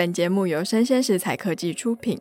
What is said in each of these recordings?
本节目由生鲜食材科技出品。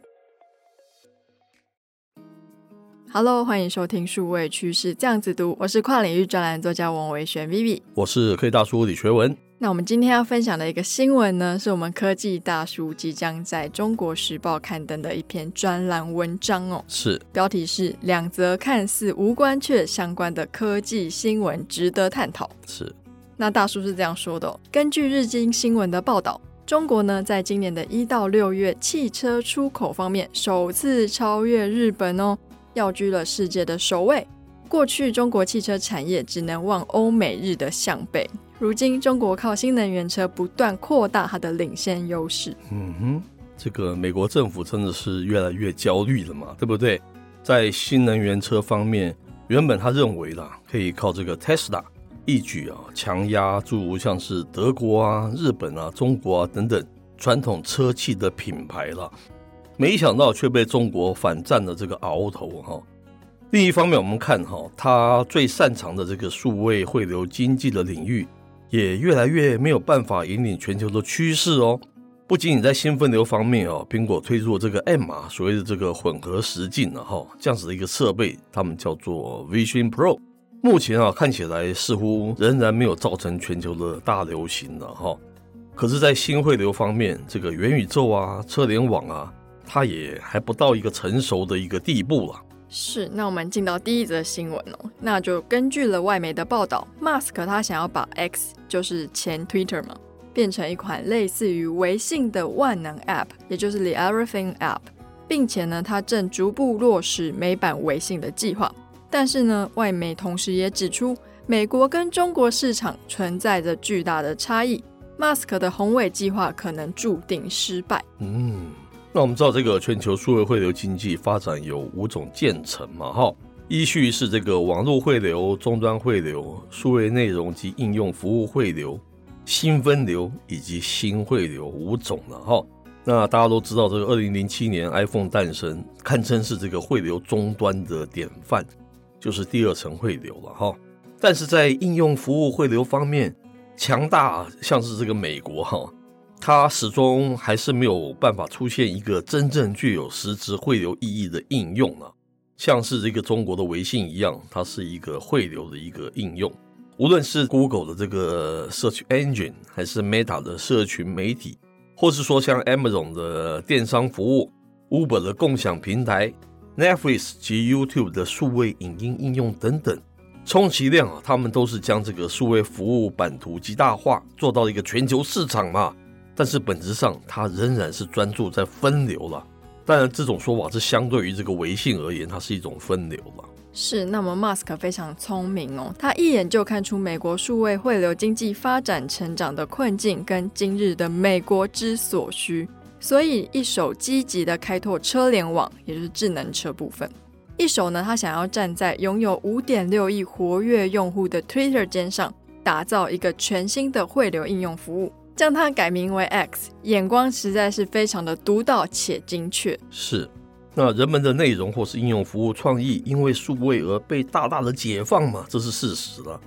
Hello，欢迎收听数位趋势这样子读，我是跨领域专栏作家王维璇 Vivi，我是科技大叔李学文。那我们今天要分享的一个新闻呢，是我们科技大叔即将在中国时报刊登的一篇专栏文章哦。是，标题是两则看似无关却相关的科技新闻值得探讨。是，那大叔是这样说的哦：根据日经新闻的报道。中国呢，在今年的一到六月，汽车出口方面首次超越日本哦，跃居了世界的首位。过去中国汽车产业只能望欧美日的向背，如今中国靠新能源车不断扩大它的领先优势。嗯哼，这个美国政府真的是越来越焦虑了嘛，对不对？在新能源车方面，原本他认为啦，可以靠这个 Tesla。一举啊，强压诸如像是德国啊、日本啊、中国啊等等传统车企的品牌了，没想到却被中国反占了这个鳌头哈。另一方面，我们看哈，它最擅长的这个数位汇流经济的领域，也越来越没有办法引领全球的趋势哦。不仅仅在新分流方面哦，苹果推出了这个 M 啊，所谓的这个混合实境的哈这样子的一个设备，他们叫做 Vision Pro。目前啊，看起来似乎仍然没有造成全球的大流行了哈。可是，在新汇流方面，这个元宇宙啊、车联网啊，它也还不到一个成熟的一个地步了。是，那我们进到第一则新闻哦。那就根据了外媒的报道马斯克他想要把 X，就是前 Twitter 嘛，变成一款类似于微信的万能 App，也就是 The Everything App，并且呢，他正逐步落实美版微信的计划。但是呢，外媒同时也指出，美国跟中国市场存在着巨大的差异，马斯克的宏伟计划可能注定失败。嗯，那我们知道这个全球数位汇流经济发展有五种渐层嘛，哈，依序是这个网络汇流、终端汇流、数位内容及应用服务汇流、新分流以及新汇流五种了，哈。那大家都知道，这个二零零七年 iPhone 诞生，堪称是这个汇流终端的典范。就是第二层汇流了哈，但是在应用服务汇流方面，强大像是这个美国哈，它始终还是没有办法出现一个真正具有实质汇流意义的应用啊，像是这个中国的微信一样，它是一个汇流的一个应用。无论是 Google 的这个 Search Engine，还是 Meta 的社群媒体，或是说像 Amazon 的电商服务，Uber 的共享平台。Netflix 及 YouTube 的数位影音应用等等，充其量啊，他们都是将这个数位服务版图极大化，做到一个全球市场嘛。但是本质上，它仍然是专注在分流了。当然，这种说法是相对于这个微信而言，它是一种分流了。是，那么 Musk 非常聪明哦，他一眼就看出美国数位汇流经济发展成长的困境跟今日的美国之所需。所以，一手积极的开拓车联网，也就是智能车部分；一手呢，他想要站在拥有五点六亿活跃用户的 Twitter 肩上，打造一个全新的汇流应用服务，将它改名为 X，眼光实在是非常的独到且精确。是，那人们的内容或是应用服务创意，因为数位而被大大的解放嘛，这是事实了。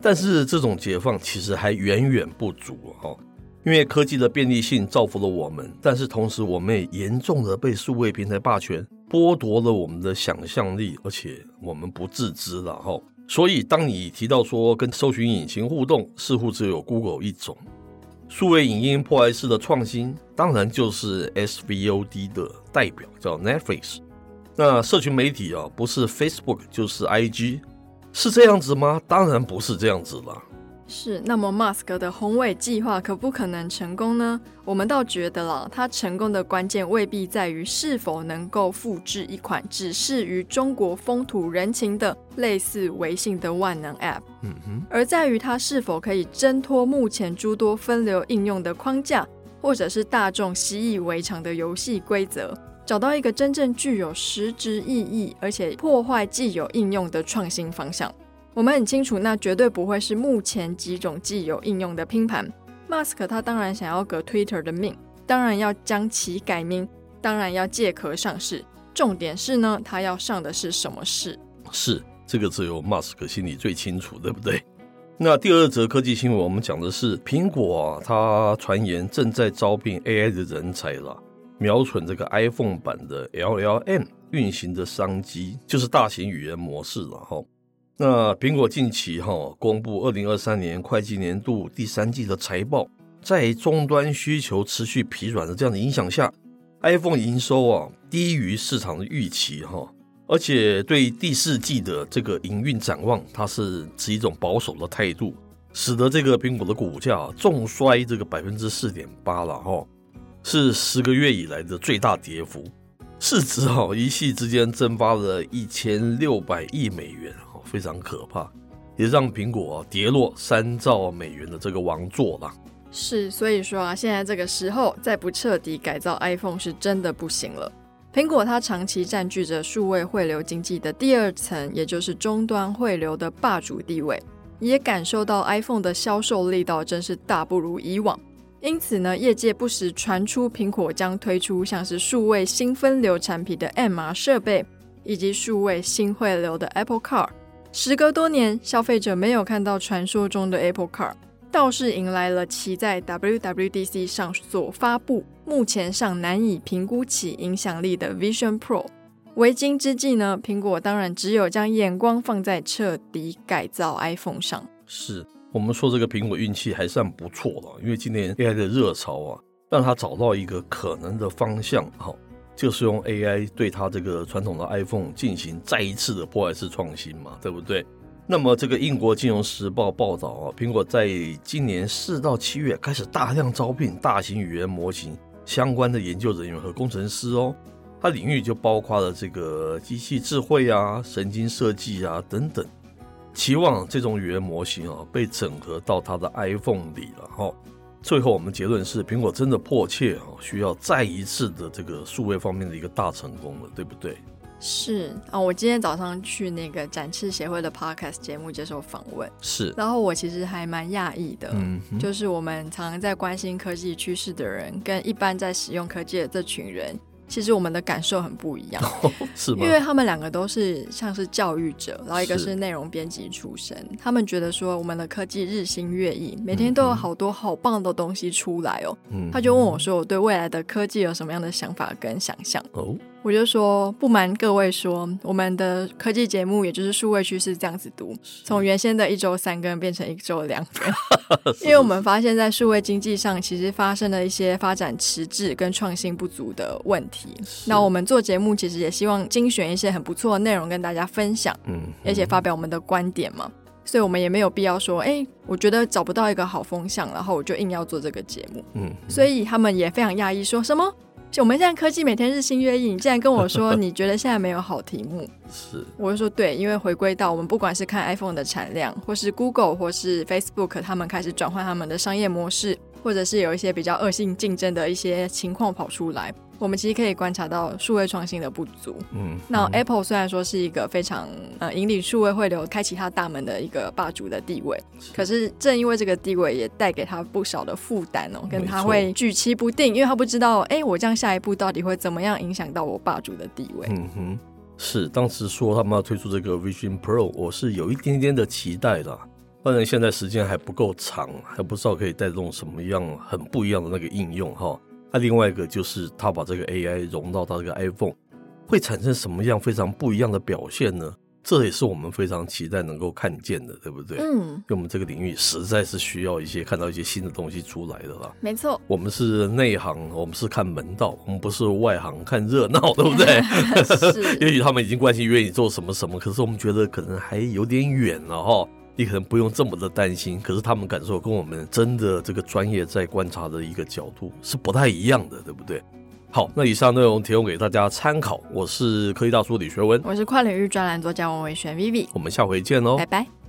但是这种解放其实还远远不足哦。因为科技的便利性造福了我们，但是同时我们也严重的被数位平台霸权剥夺了我们的想象力，而且我们不自知了哈。所以当你提到说跟搜寻引擎互动，似乎只有 Google 一种数位影音破坏式的创新，当然就是 SVOD 的代表叫 Netflix。那社群媒体啊，不是 Facebook 就是 IG，是这样子吗？当然不是这样子了。是，那么 Musk 的宏伟计划可不可能成功呢？我们倒觉得啦，它成功的关键未必在于是否能够复制一款只适于中国风土人情的类似微信的万能 App，嗯哼，而在于它是否可以挣脱目前诸多分流应用的框架，或者是大众习以为常的游戏规则，找到一个真正具有实质意义，而且破坏既有应用的创新方向。我们很清楚，那绝对不会是目前几种既有应用的拼盘。马斯克他当然想要革 Twitter 的命，当然要将其改名，当然要借壳上市。重点是呢，他要上的是什么市？是这个只有马斯克心里最清楚，对不对？那第二则科技新闻，我们讲的是苹果啊，它传言正在招聘 AI 的人才了，瞄准这个 iPhone 版的 LLM 运行的商机，就是大型语言模式了哈。那苹果近期哈公布二零二三年会计年度第三季的财报，在终端需求持续疲软的这样的影响下，iPhone 营收啊低于市场的预期哈，而且对第四季的这个营运展望，它是持一种保守的态度，使得这个苹果的股价重摔这个百分之四点八了哈，是十个月以来的最大跌幅，市值哈一夕之间蒸发了一千六百亿美元。非常可怕，也让苹果跌落三兆美元的这个王座了。是，所以说啊，现在这个时候再不彻底改造 iPhone 是真的不行了。苹果它长期占据着数位汇流经济的第二层，也就是终端汇流的霸主地位，也感受到 iPhone 的销售力道真是大不如以往。因此呢，业界不时传出苹果将推出像是数位新分流产品的 MR 设备，以及数位新汇流的 Apple Car。时隔多年，消费者没有看到传说中的 Apple Car，倒是迎来了其在 WWDC 上所发布、目前尚难以评估其影响力的 Vision Pro。为今之计呢，苹果当然只有将眼光放在彻底改造 iPhone 上。是我们说这个苹果运气还算不错了，因为今年 AI 的热潮啊，让它找到一个可能的方向。好。就是用 AI 对它这个传统的 iPhone 进行再一次的破坏式创新嘛，对不对？那么这个英国金融时报报道啊，苹果在今年四到七月开始大量招聘大型语言模型相关的研究人员和工程师哦，它领域就包括了这个机器智慧啊、神经设计啊等等，期望这种语言模型啊被整合到它的 iPhone 里了哈。最后，我们结论是，苹果真的迫切啊，需要再一次的这个数位方面的一个大成功了，对不对？是啊，我今天早上去那个展翅协会的 Podcast 节目接受访问，是，然后我其实还蛮讶异的，嗯，就是我们常常在关心科技趋势的人，跟一般在使用科技的这群人。其实我们的感受很不一样，哦、是吗？因为他们两个都是像是教育者，然后一个是内容编辑出身，他们觉得说我们的科技日新月异，每天都有好多好棒的东西出来哦。嗯，他就问我说，我对未来的科技有什么样的想法跟想象？哦。我就说，不瞒各位说，我们的科技节目也就是数位趋势这样子读，从原先的一周三更变成一周两更，因为我们发现，在数位经济上其实发生了一些发展迟滞跟创新不足的问题。那我们做节目其实也希望精选一些很不错的内容跟大家分享，嗯，而且发表我们的观点嘛，所以我们也没有必要说，哎，我觉得找不到一个好风向，然后我就硬要做这个节目，嗯，所以他们也非常讶异，说什么？就我们现在科技每天日新月异，你竟然跟我说 你觉得现在没有好题目？是，我就说对，因为回归到我们不管是看 iPhone 的产量，或是 Google 或是 Facebook，他们开始转换他们的商业模式，或者是有一些比较恶性竞争的一些情况跑出来。我们其实可以观察到数位创新的不足。嗯，那 Apple 虽然说是一个非常呃引领数位汇流、开启它大门的一个霸主的地位，可是正因为这个地位，也带给他不少的负担哦，跟他会举棋不定，因为他不知道，哎，我这样下一步到底会怎么样影响到我霸主的地位。嗯哼，是当时说他们要推出这个 Vision Pro，我是有一点点的期待的，当然现在时间还不够长，还不知道可以带动什么样很不一样的那个应用哈。那、啊、另外一个就是，他把这个 AI 融到他这个 iPhone，会产生什么样非常不一样的表现呢？这也是我们非常期待能够看见的，对不对？嗯，因为我们这个领域实在是需要一些看到一些新的东西出来的啦。没错，我们是内行，我们是看门道，我们不是外行看热闹，对不对？是。也许他们已经关心愿意做什么什么，可是我们觉得可能还有点远了哈。你可能不用这么的担心。可是他们感受跟我们真的这个专业在观察的一个角度是不太一样的，对不对？好，那以上内容提供给大家参考。我是科技大叔李学文，我是跨领域专栏作家王伟璇 Vivi，我们下回见喽，拜拜。